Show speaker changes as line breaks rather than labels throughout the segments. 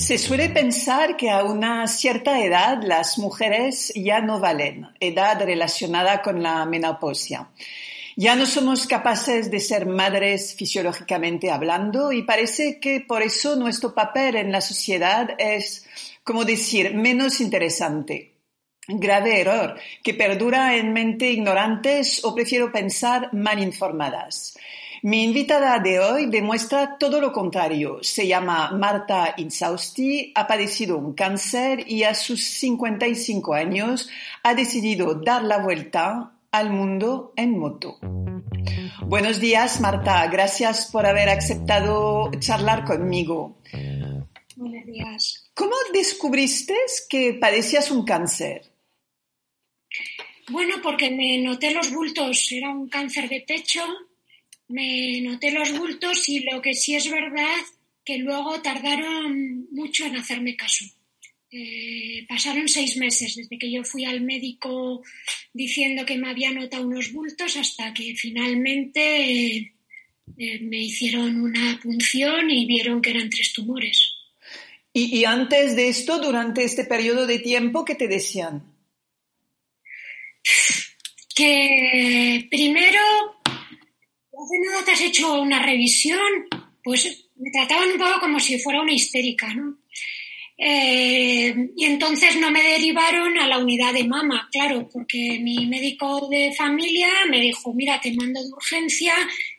Se suele pensar que a una cierta edad las mujeres ya no valen, edad relacionada con la menopausia. Ya no somos capaces de ser madres fisiológicamente hablando y parece que por eso nuestro papel en la sociedad es, como decir, menos interesante. Grave error que perdura en mente ignorantes o prefiero pensar mal informadas. Mi invitada de hoy demuestra todo lo contrario. Se llama Marta Insausti, ha padecido un cáncer y a sus 55 años ha decidido dar la vuelta al mundo en moto. Buenos días, Marta. Gracias por haber aceptado charlar conmigo.
Buenos días.
¿Cómo descubriste que padecías un cáncer?
Bueno, porque me noté los bultos. Era un cáncer de pecho me noté los bultos y lo que sí es verdad que luego tardaron mucho en hacerme caso. Eh, pasaron seis meses desde que yo fui al médico diciendo que me había notado unos bultos hasta que finalmente eh, me hicieron una punción y vieron que eran tres tumores.
¿Y, ¿Y, antes de esto, durante este periodo de tiempo, qué te decían?
Que primero hace nada te has hecho una revisión, pues me trataban un poco como si fuera una histérica, ¿no? Eh, y entonces no me derivaron a la unidad de mama, claro, porque mi médico de familia me dijo, mira, te mando de urgencia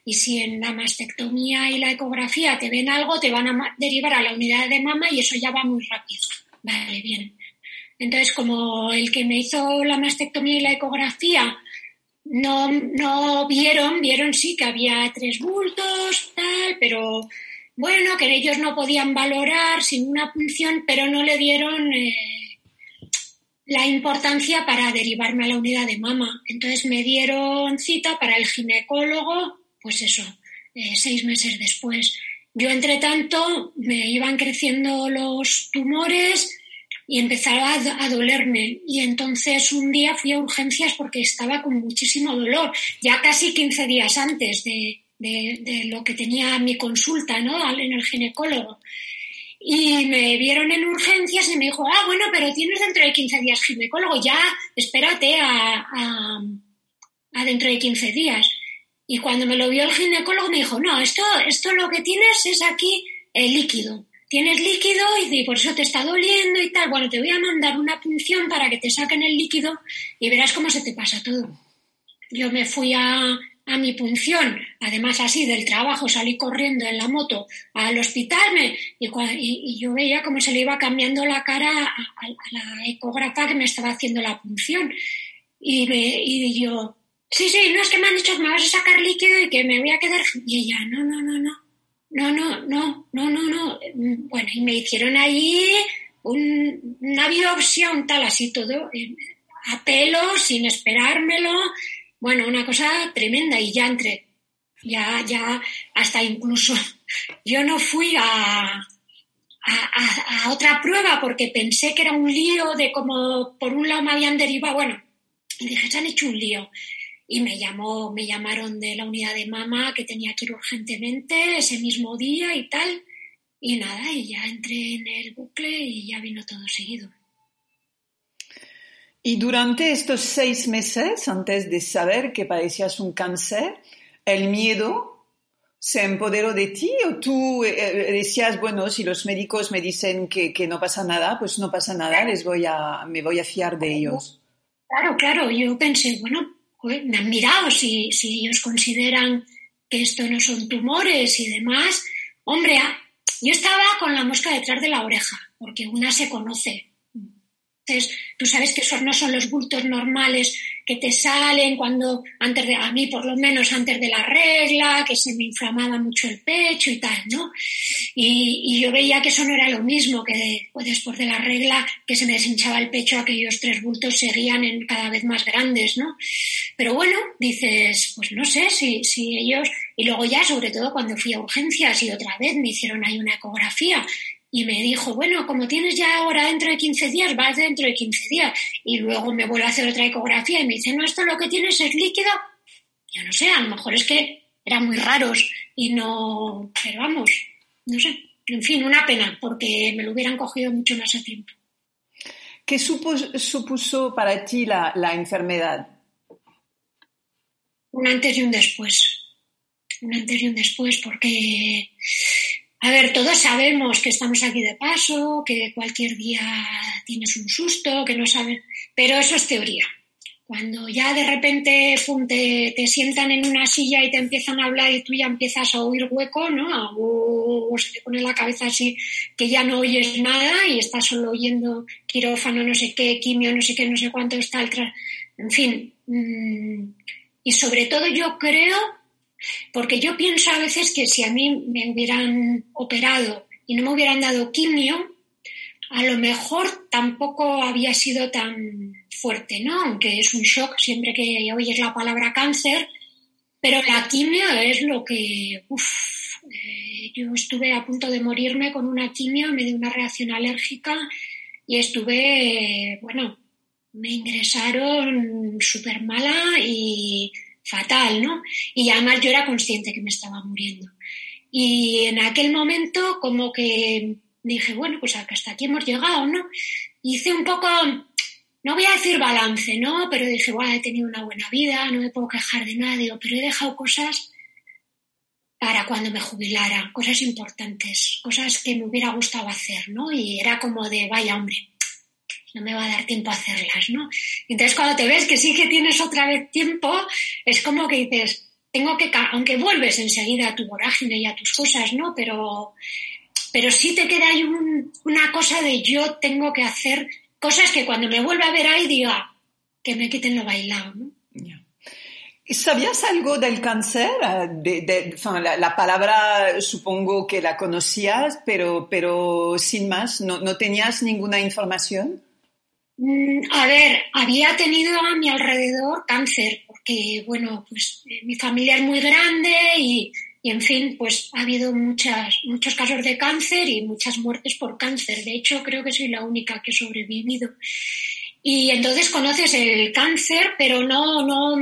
y si en la mastectomía y la ecografía te ven algo, te van a derivar a la unidad de mama y eso ya va muy rápido. Vale, bien. Entonces, como el que me hizo la mastectomía y la ecografía no, no vieron, vieron sí que había tres bultos, tal, pero bueno, que ellos no podían valorar sin una punción, pero no le dieron eh, la importancia para derivarme a la unidad de mama. Entonces me dieron cita para el ginecólogo, pues eso, eh, seis meses después. Yo, entre tanto, me iban creciendo los tumores, y empezaba a, dolerme. Y entonces un día fui a urgencias porque estaba con muchísimo dolor, ya casi 15 días antes de, de, lo que tenía mi consulta ¿no? en el ginecólogo. Y me vieron en urgencias y me dijo, ah, bueno, pero tienes dentro de 15 días ginecólogo, ya espérate a, a, dentro de 15 días. Y cuando me lo vio el ginecólogo me dijo, no, esto, esto lo que tienes es aquí el líquido tienes líquido y por eso te está doliendo y tal. Bueno, te voy a mandar una punción para que te saquen el líquido y verás cómo se te pasa todo. Yo me fui a, mi punción, además así del trabajo, salí corriendo en la moto al hospital y, yo veía cómo se le iba cambiando la cara a, la ecógrafa que me estaba haciendo la punción. Y, y yo, sí, sí, no es que me han dicho que me vas a sacar líquido y que me voy a quedar. Y ella, no, no, no, no no, no, no, no, no, no. Bueno, y me hicieron ahí un, una biopsia, un tal así todo, a pelo, sin esperármelo. Bueno, una cosa tremenda y ya entré. Ya, ya, hasta incluso yo no fui a, a, a, otra prueba porque pensé que era un lío de como por un lado me habían derivado. Bueno, y dije, se han hecho un lío y me llamó, me llamaron de la unidad de mama que tenía que ir urgentemente ese mismo día y tal. Y nada, y ya entré en el bucle y ya vino todo seguido.
Y durante estos seis meses, antes de saber que padecías un cáncer, ¿el miedo se empoderó de ti o tú eh, eh, decías, bueno, si los médicos me dicen que, que, no pasa nada, pues no pasa nada, les voy a, me voy a fiar de ellos?
Claro, claro, yo pensé, bueno, me han mirado si, ellos consideran que esto no son tumores y demás. Hombre, ah, yo estaba con la mosca detrás de la oreja, porque una se conoce. Entonces, tú sabes que esos no son los bultos normales que te salen cuando, antes de, a mí por lo menos antes de la regla, que se me inflamaba mucho el pecho y tal, ¿no? Y, yo veía que eso no era lo mismo, que después de la regla, que se me deshinchaba el pecho, aquellos tres bultos seguían en cada vez más grandes, ¿no? Pero bueno, dices, pues no sé si, si ellos, y luego ya, sobre todo cuando fui a urgencias y otra vez me hicieron ahí una ecografía y me dijo, bueno, como tienes ya ahora dentro de 15 días, vas dentro de 15 días. Y luego me vuelve a hacer otra ecografía y me dice, no, esto lo que tienes es líquido. Yo no sé, a lo mejor es que eran muy raros y no, pero vamos, no sé. En fin, una pena, porque me lo hubieran cogido mucho más a tiempo.
¿Qué supuso, para ti la, la enfermedad?
Un antes y un después. Un antes y un después, porque a ver, todos sabemos que estamos aquí de paso, que cualquier día tienes un susto, que no sabes, pero eso es teoría. Cuando ya de repente te, sientan en una silla y te empiezan a hablar y tú ya empiezas a oír hueco, ¿no? O se te pone la cabeza así que ya no oyes nada y estás solo oyendo quirófano, no sé qué, quimio, no sé qué, no sé cuánto está el En fin. Mm, y sobre todo yo creo porque yo pienso a veces que si a mí me hubieran operado y no me hubieran dado quimio, a lo mejor tampoco había sido tan fuerte, ¿no? Aunque es un shock siempre que oyes la palabra cáncer, pero la quimio es lo que, uff, eh, yo estuve a punto de morirme con una quimio, me dio una reacción alérgica y estuve, bueno, me ingresaron súper mala y fatal, ¿no? Y además yo era consciente que me estaba muriendo. Y en aquel momento como que dije, bueno, pues hasta aquí hemos llegado, ¿no? Hice un poco, no voy a decir balance, ¿no? Pero dije, bueno, he tenido una buena vida, no me puedo quejar de nadie, pero he dejado cosas para cuando me jubilara, cosas importantes, cosas que me hubiera gustado hacer, ¿no? Y era como de, vaya hombre, no me va a dar tiempo a hacerlas, ¿no? Entonces cuando te ves que sí que tienes otra vez tiempo, es como que dices, tengo que, aunque vuelves enseguida a tu vorágine y a tus cosas, ¿no? Pero, pero sí te queda ahí una cosa de yo tengo que hacer cosas que cuando me vuelva a ver ahí diga, que me quiten lo bailado, ¿no?
¿Sabías algo del cáncer? De, la, palabra supongo que la conocías, pero, pero sin más, ¿no, no tenías ninguna información?
Mm, a ver, había tenido a mi alrededor cáncer, porque, bueno, pues eh, mi familia es muy grande y, en fin, pues ha habido muchas, muchos casos de cáncer y muchas muertes por cáncer. De hecho, creo que soy la única que he sobrevivido. Y entonces conoces el cáncer, pero no, no,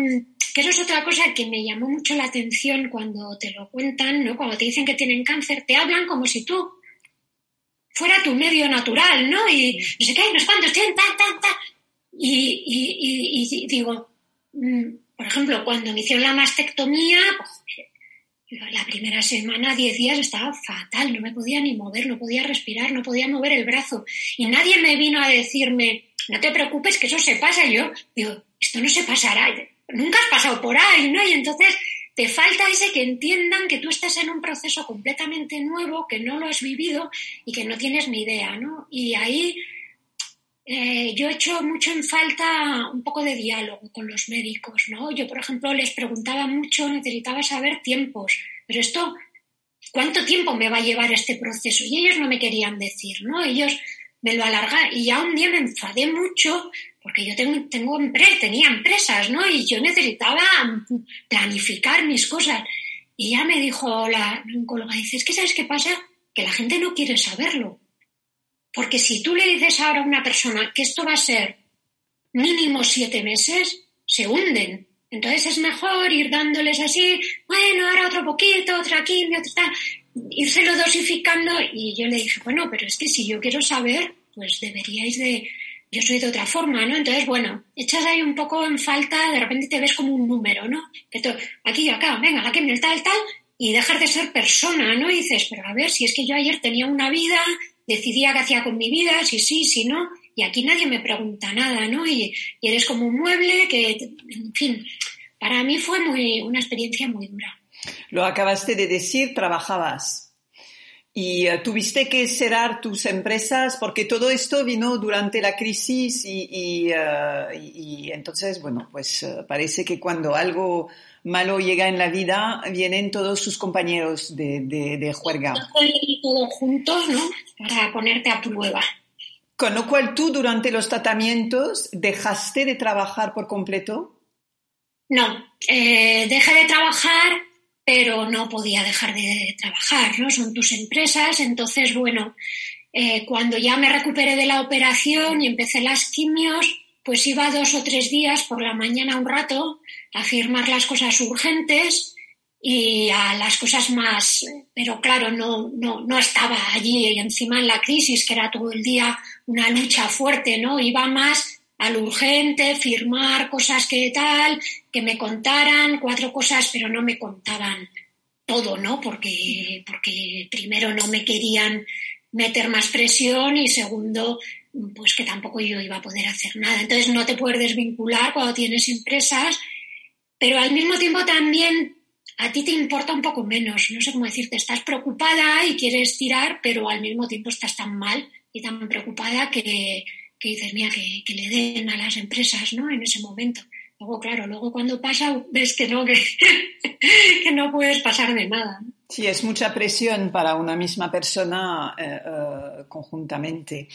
que eso es otra cosa que me llamó mucho la atención cuando te lo cuentan, ¿no? Cuando te dicen que tienen cáncer, te hablan como si tú fuera tu medio natural, ¿no? Y no sé qué, no sé cuántos, tan, tan, tan. Y, y, y, digo, mm, por ejemplo, cuando me hicieron la mastectomía, pues, la primera semana, diez días, estaba fatal, no me podía ni mover, no podía respirar, no podía mover el brazo. Y nadie me vino a decirme, no te preocupes, que eso se pasa. yo digo, esto no se pasará, nunca has pasado por ahí, ¿no? Y entonces te falta ese que entiendan que tú estás en un proceso completamente nuevo, que no lo has vivido y que no tienes ni idea, ¿no? Y ahí eh, yo he hecho mucho en falta un poco de diálogo con los médicos, ¿no? Yo, por ejemplo, les preguntaba mucho, necesitaba saber tiempos, pero esto, ¿cuánto tiempo me va a llevar este proceso? Y ellos no me querían decir, ¿no? Ellos me lo alargaron y ya un día me enfadé mucho porque yo tengo, tengo tenía empresas, ¿no? Y yo necesitaba planificar mis cosas. Y ya me dijo la oncóloga, dice, es que ¿sabes qué pasa? Que la gente no quiere saberlo. Porque si tú le dices ahora a una persona que esto va a ser mínimo siete meses, se hunden. Entonces es mejor ir dándoles así, bueno, ahora otro poquito, otra quimio, otra, írselo dosificando. Y yo le dije, bueno, pero es que si yo quiero saber, pues deberíais de yo soy de otra forma, ¿no? Entonces, bueno, echas ahí un poco en falta, de repente te ves como un número, ¿no? Que aquí, acá, venga, aquí, tal, tal, y dejar de ser persona, ¿no? Y dices, pero a ver, si es que yo ayer tenía una vida, decidía qué hacía con mi vida, si sí, si no, y aquí nadie me pregunta nada, ¿no? Y, y eres como un mueble que, en fin, para mí fue muy, una experiencia muy dura.
Lo acabaste de decir, trabajabas. y eh, tuviste que cerrar tus empresas porque todo esto vino durante la crisis y, y, entonces, bueno, pues parece que cuando algo malo llega en la vida, vienen todos sus compañeros de, de, de juerga.
Todos juntos, ¿no? Para ponerte a prueba.
Con lo cual tú durante los tratamientos dejaste de trabajar por completo.
No, eh, dejé de trabajar, pero no podía dejar de trabajar, ¿no? Son tus empresas, entonces, bueno, eh, cuando ya me recuperé de la operación y empecé las quimios, pues iba dos o tres días por la mañana un rato a firmar las cosas urgentes y a las cosas más, pero claro, no, no, no estaba allí encima en la crisis, que era todo el día una lucha fuerte, ¿no? Iba más al urgente, firmar cosas que tal, que me contaran cuatro cosas, pero no me contaban todo, ¿no? Porque, porque primero no me querían meter más presión y segundo, pues que tampoco yo iba a poder hacer nada. Entonces no te puedes desvincular cuando tienes empresas, pero al mismo tiempo también a ti te importa un poco menos, no sé cómo decirte, estás preocupada y quieres tirar, pero al mismo tiempo estás tan mal y tan preocupada que, dices, mira, que, le den a las empresas, ¿no? En ese momento. Luego, claro, luego cuando pasa ves que no, que, que no puedes pasar de nada.
Sí, es mucha presión para una misma persona eh, eh, conjuntamente.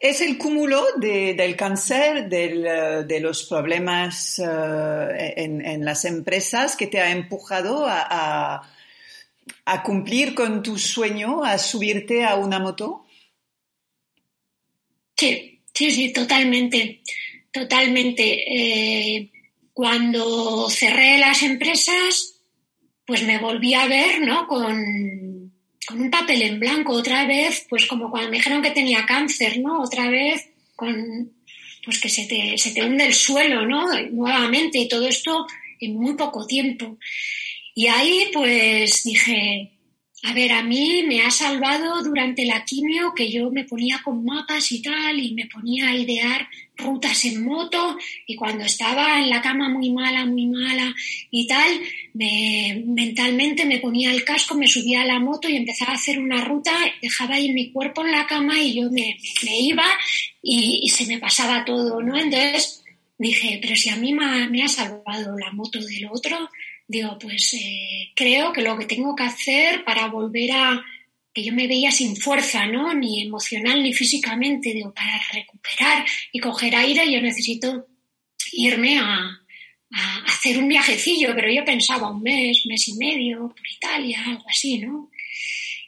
Es el cúmulo del cáncer, eh, de los problemas en, las empresas que te ha empujado a, cumplir con tu sueño, a subirte a una moto.
Sí, sí, sí, totalmente, totalmente. Eh, cuando cerré las empresas, pues me volví a ver, ¿no? Con un papel en blanco otra vez, pues como cuando me dijeron que tenía cáncer, ¿no? Otra vez con, pues que se te, se te hunde el suelo, ¿no? Nuevamente y todo esto en muy poco tiempo. Y ahí pues dije, a ver, a mí me ha salvado durante la quimio que yo me ponía con mapas y tal y me ponía a idear rutas en moto y cuando estaba en la cama muy mala, muy mala y tal, me, mentalmente me ponía el casco, me subía a la moto y empezaba a hacer una ruta, dejaba ahí mi cuerpo en la cama y yo me, iba y, se me pasaba todo, ¿no? Entonces dije, pero si a mí me me ha salvado la moto del otro, digo, pues eh, creo que lo que tengo que hacer para volver a que yo me veía sin fuerza, ¿no? Ni emocional ni físicamente, digo, para recuperar y coger aire, yo necesito irme a, hacer un viajecillo, pero yo pensaba un mes, mes y medio por Italia, algo así, ¿no?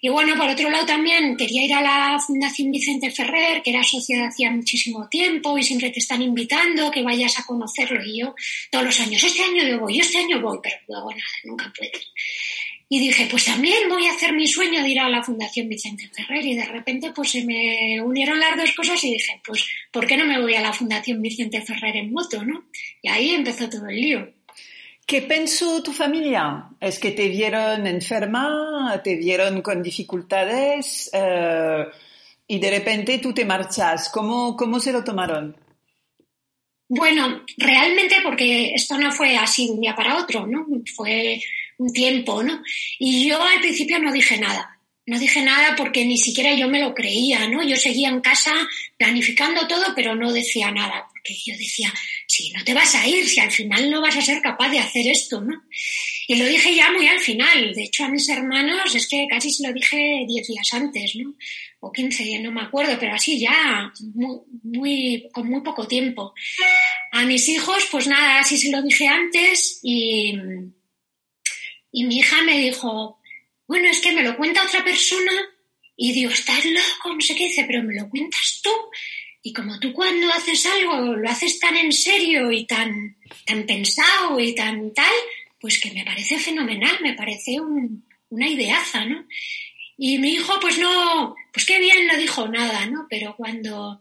Y bueno, por otro lado también quería ir a la Fundación Vicente Ferrer, que era socia hacía muchísimo tiempo y siempre te están invitando que vayas a conocerlo. Y yo todos los años, este año yo voy, este año voy, pero luego nada, nunca puedes. Y dije, pues también voy a hacer mi sueño de ir a la Fundación Vicente Ferrer. Y de repente pues se me unieron las dos cosas y dije, pues, ¿por qué no me voy a la Fundación Vicente Ferrer en moto, no? Y ahí empezó todo el lío.
¿Qué pensó tu familia? ¿Es que te vieron enferma? ¿Te vieron con dificultades? Eh, y de repente tú te marchas. ¿Cómo, ¿Cómo se lo tomaron?
Bueno, realmente porque esto no fue así de un día para otro, ¿no? Fue un tiempo, ¿no? Y yo al principio no dije nada. No dije nada porque ni siquiera yo me lo creía, ¿no? Yo seguía en casa planificando todo, pero no decía nada, porque yo decía, si no te vas a ir, si al final no vas a ser capaz de hacer esto, ¿no? Y lo dije ya muy al final. De hecho, a mis hermanos es que casi se lo dije diez días antes, ¿no? O quince, no me acuerdo, pero así ya, muy, con muy poco tiempo. A mis hijos, pues nada, así se lo dije antes y, y mi hija me dijo, bueno, es que me lo cuenta otra persona y digo, estás loco, no sé qué, dice, pero me lo cuentas tú. Y como tú cuando haces algo lo haces tan en serio y tan, tan pensado y tan tal, pues que me parece fenomenal, me parece una ideaza, ¿no? Y mi hijo, pues no, pues qué bien, no dijo nada, ¿no? Pero cuando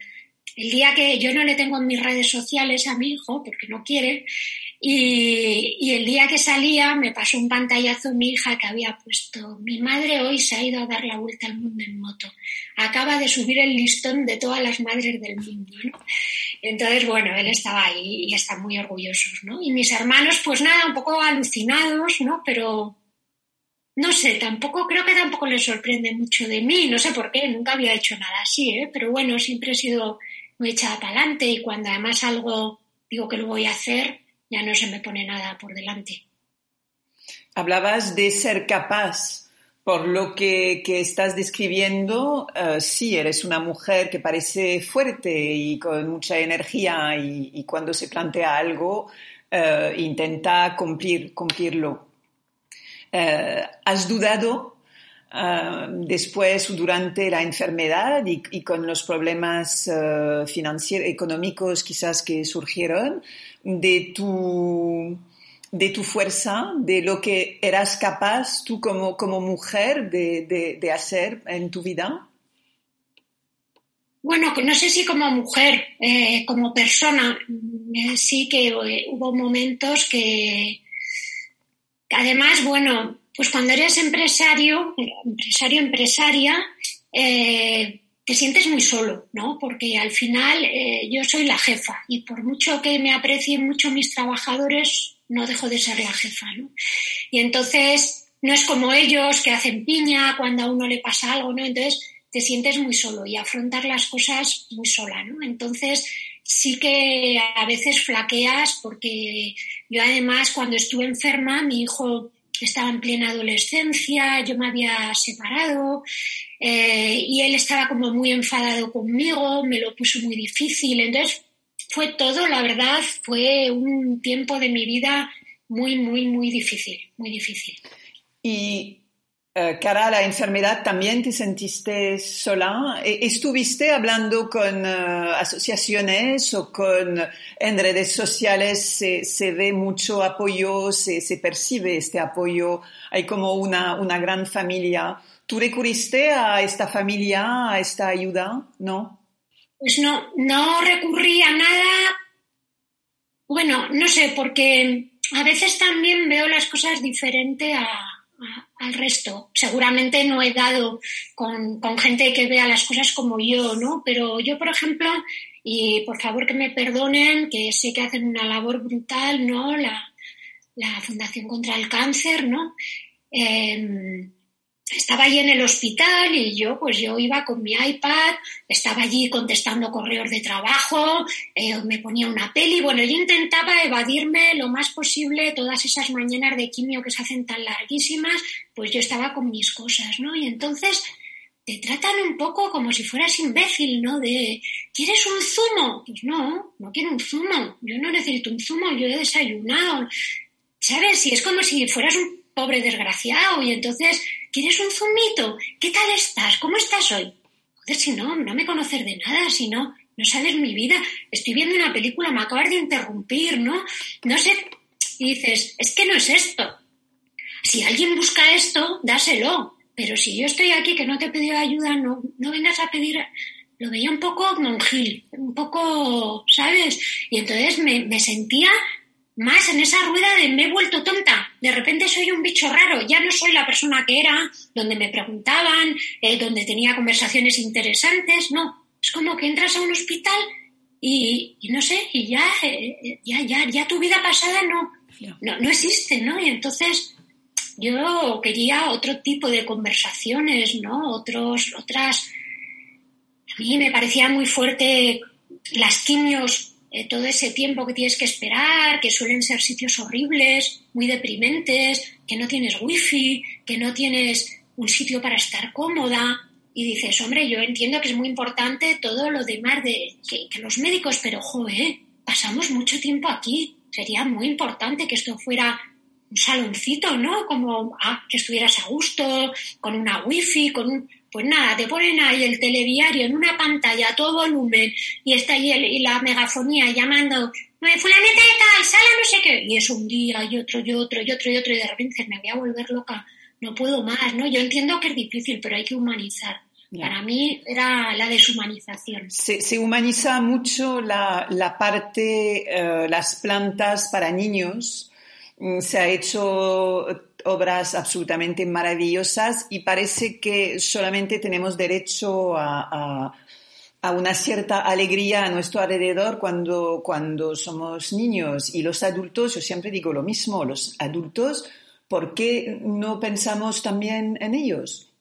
el día que yo no le tengo en mis redes sociales a mi hijo, porque no quiere, y, el día que salía me pasó un pantallazo mi hija que había puesto, mi madre hoy se ha ido a dar la vuelta al mundo en moto. Acaba de subir el listón de todas las madres del mundo, ¿no? Entonces, bueno, él estaba ahí y está muy orgullosos, ¿no? Y mis hermanos, pues nada, un poco alucinados, ¿no? Pero, no sé, tampoco creo que tampoco le sorprende mucho de mí, no sé por qué, nunca había hecho nada así, ¿eh? pero bueno, siempre he sido muy echada para adelante y cuando además algo digo que lo voy a hacer, ya no se me pone nada por delante.
Hablabas de ser capaz. Por lo que, estás describiendo, uh, sí, eres una mujer que parece fuerte y con mucha energía y, cuando se plantea algo uh, intenta cumplir, cumplirlo. Uh, ¿Has dudado después durante la enfermedad y, con los problemas financieros, económicos quizás que surgieron de tu de tu fuerza, de lo que eras capaz tú como, como mujer de, de, hacer en tu vida?
Bueno, no sé si como mujer, eh, como persona, eh, sí que eh, hubo momentos que, además, bueno, pues cuando eres empresario, empresario, empresaria, te sientes muy solo, ¿no? Porque al final yo soy la jefa y por mucho que me aprecien mucho mis trabajadores, no dejo de ser la jefa, ¿no? Y entonces no es como ellos que hacen piña cuando a uno le pasa algo, ¿no? Entonces te sientes muy solo y afrontar las cosas muy sola, ¿no? Entonces sí que a veces flaqueas porque yo además cuando estuve enferma mi hijo estaba en plena adolescencia, yo me había separado eh, y él estaba como muy enfadado conmigo, me lo puso muy difícil, entonces fue todo, la verdad, fue un tiempo de mi vida muy, muy, muy difícil, muy difícil.
Y eh, cara a la enfermedad, ¿también te sentiste sola? E, ¿Estuviste hablando con eh, asociaciones o con en redes sociales? Se, ve mucho apoyo, se, se, percibe este apoyo, hay como una, una gran familia. ¿Tú recurriste a esta familia, a esta ayuda? ¿No?
Pues no, no recurrí a nada. Bueno, no sé, porque a veces también veo las cosas diferente al resto. Seguramente no he dado con, gente que vea las cosas como yo, ¿no? Pero yo, por ejemplo, y por favor que me perdonen, que sé que hacen una labor brutal, ¿no? La, la Fundación contra el Cáncer, ¿no? Em, estaba allí en el hospital y yo, pues yo iba con mi iPad, estaba allí contestando correos de trabajo, eh, me ponía una peli, bueno, yo intentaba evadirme lo más posible todas esas mañanas de quimio que se hacen tan larguísimas, pues yo estaba con mis cosas, ¿no? Y entonces te tratan un poco como si fueras imbécil, ¿no? De, ¿quieres un zumo? Pues no, no quiero un zumo, yo no necesito un zumo, yo he desayunado, ¿sabes? Y es como si fueras un pobre desgraciado y entonces ¿Quieres un zumito? ¿Qué tal estás? ¿Cómo estás hoy? Joder, si no, no me conoces de nada, si no, no sabes mi vida. Estoy viendo una película, me acabas de interrumpir, ¿no? No sé. Y dices, es que no es esto. Si alguien busca esto, dáselo. Pero si yo estoy aquí que no te he pedido ayuda, no, no vengas a pedir. Lo veía un poco monjil, un poco, ¿sabes? Y entonces me, me sentía más en esa rueda de me he vuelto tonta, de repente soy un bicho raro, ya no soy la persona que era, donde me preguntaban, eh, donde tenía conversaciones interesantes, no, es como que entras a un hospital y, no sé, y ya, eh, ya, ya, ya tu vida pasada no, no, no existe, ¿no? Y entonces yo quería otro tipo de conversaciones, ¿no? Otros, otras, a mí me parecía muy fuerte las quimios eh, todo ese tiempo que tienes que esperar, que suelen ser sitios horribles, muy deprimentes, que no tienes wifi, que no tienes un sitio para estar cómoda. Y dices, hombre, yo entiendo que es muy importante todo lo demás de que, los médicos, pero joder, pasamos mucho tiempo aquí. Sería muy importante que esto fuera un saloncito, ¿no? Como ah, que estuvieras a gusto, con una wifi, con un pues nada, te ponen ahí el telediario en una pantalla a todo volumen y está ahí y la megafonía llamando, fulaneta de tal, sala no sé qué, y es un día y otro y otro y otro y otro y de repente me voy a volver loca, no puedo más, ¿no? Yo entiendo que es difícil, pero hay que humanizar. Para mí era la deshumanización.
Se, humaniza mucho la, parte, eh, las plantas para niños. Mm, se ha hecho obras absolutamente maravillosas y parece que solamente tenemos derecho a, una cierta alegría a nuestro alrededor cuando, cuando somos niños y los adultos, yo siempre digo lo mismo, los adultos ¿por qué no pensamos también en ellos?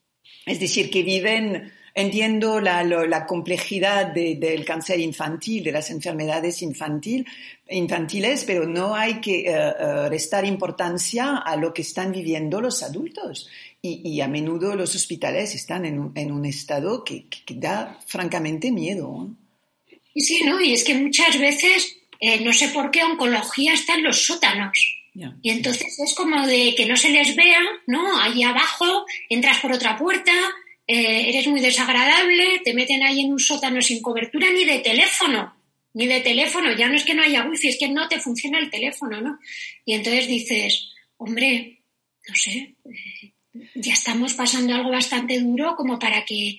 Es decir, que viven Entiendo la, complejidad del cáncer infantil, de las enfermedades infantil, infantiles, pero no hay que eh, restar importancia a lo que están viviendo los adultos. Y, a menudo los hospitales están en un, estado que, da francamente miedo.
Sí, ¿no? Y es que muchas veces, eh, no sé por qué, oncología está en los sótanos. Y entonces es como de que no se les vea, ¿no? Ahí abajo, entras por otra puerta, eh, eres muy desagradable, te meten ahí en un sótano sin cobertura ni de teléfono, ni de teléfono, ya no es que no haya wifi, es que no te funciona el teléfono, ¿no? Y entonces dices, hombre, no sé, eh, ya estamos pasando algo bastante duro como para que,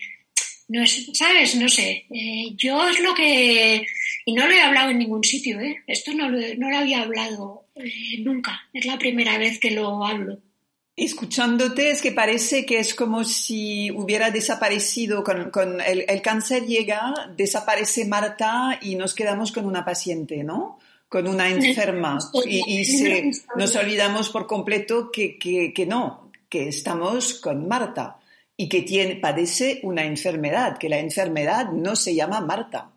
no es, ¿sabes? No sé, eh, yo es lo que, y no lo he hablado en ningún sitio, ¿eh? Esto no lo, no lo había hablado nunca, es la primera vez que lo hablo.
Escuchándote es que parece que es como si hubiera desaparecido, con, el, cáncer llega, desaparece Marta y nos quedamos con una paciente, ¿no? Con una enferma. Y, nos olvidamos por completo que, que, no, que estamos con Marta y que tiene, padece una enfermedad, que la enfermedad no se llama Marta.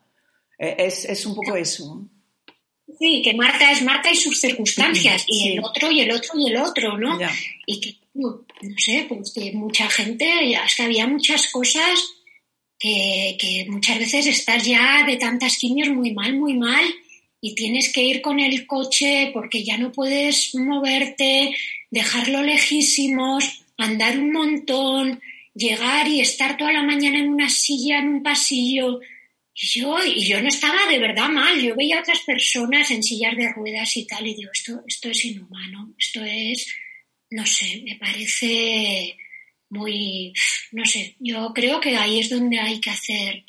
E, es, es un poco eso.
Sí, que Marta es Marta y sus circunstancias, y el otro, y el otro, y el otro, ¿no? Y que, no, sé, pues que mucha gente, es que había muchas cosas que, que muchas veces estás ya de tantas quimios muy mal, muy mal, y tienes que ir con el coche porque ya no puedes moverte, dejarlo lejísimos, andar un montón, llegar y estar toda la mañana en una silla, en un pasillo, y yo, y yo no estaba de verdad mal, yo veía a otras personas en sillas de ruedas y tal, y digo, esto, esto es inhumano, esto es, no sé, me parece muy, no sé, yo creo que ahí es donde hay que hacer,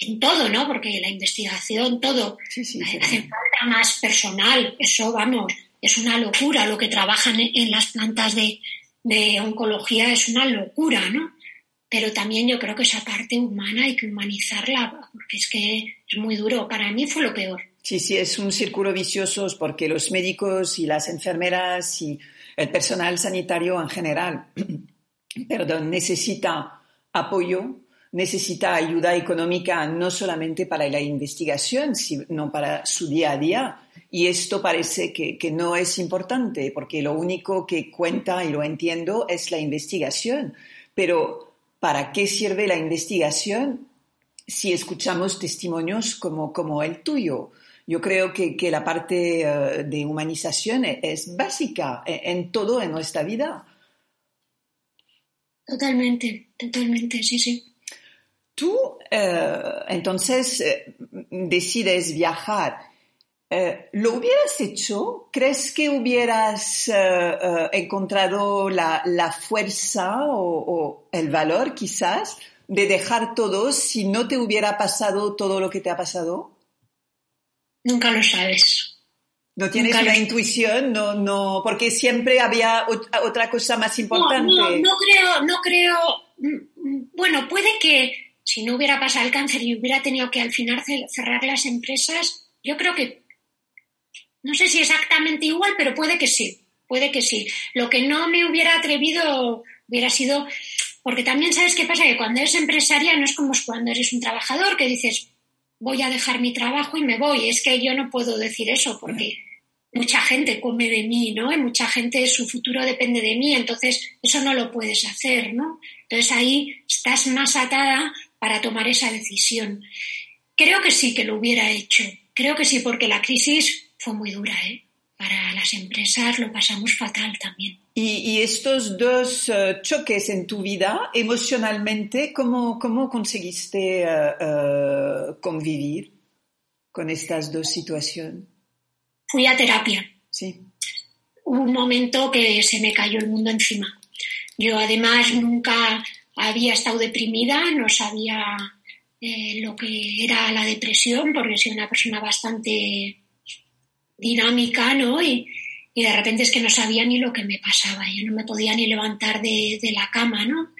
en todo, ¿no? Porque la investigación, todo, hace falta más personal, eso, vamos, es una locura, lo que trabajan en, las plantas de, de oncología es una locura, ¿no? Pero también yo creo que esa parte humana hay que humanizarla, porque es que es muy duro. Para mí fue lo peor.
Sí, sí, es un círculo vicioso porque los médicos y las enfermeras y el personal sanitario en general, perdón, necesita apoyo, necesita ayuda económica no solamente para la investigación, sino para su día a día. Y esto parece que, que no es importante, porque lo único que cuenta, y lo entiendo, es la investigación. Pero ¿para qué sirve la investigación si escuchamos testimonios como, como el tuyo? Yo creo que, que la parte eh, de humanización es, básica en, todo en nuestra vida.
Totalmente, totalmente, sí, sí.
Tú, eh, entonces, eh, decides viajar. ¿Lo hubieras hecho? ¿Crees que hubieras encontrado la, la fuerza o, el valor quizás de dejar todo si no te hubiera pasado todo lo que te ha pasado?
Nunca lo sabes.
No tienes una intuición, no, no, porque siempre había otra cosa más importante.
No, no, no creo, no creo. Mm, bueno, puede que si no hubiera pasado el cáncer y hubiera tenido que al final cerrar las empresas, yo creo que no sé si exactamente igual, pero puede que sí, puede que sí. Lo que no me hubiera atrevido hubiera sido porque también sabes qué pasa, que cuando eres empresaria no es como cuando eres un trabajador, que dices, voy a dejar mi trabajo y me voy. Es que yo no puedo decir eso porque mucha gente come de mí, ¿no? Y mucha gente, su futuro depende de mí, entonces eso no lo puedes hacer, ¿no? Entonces ahí estás más atada para tomar esa decisión. Creo que sí que lo hubiera hecho. Creo que sí, porque la crisis fue muy dura, ¿eh? Para las empresas lo pasamos fatal también.
Y, estos dos eh, choques en tu vida, emocionalmente, ¿cómo, cómo conseguiste eh, eh, convivir con estas dos situaciones?
Fui a terapia.
Sí.
Hubo un momento que se me cayó el mundo encima. Yo además nunca había estado deprimida, no sabía lo que era la depresión, porque soy una persona bastante dinámica, ¿no? Y, y de repente es que no sabía ni lo que me pasaba, yo no me podía ni levantar de, la cama, ¿no?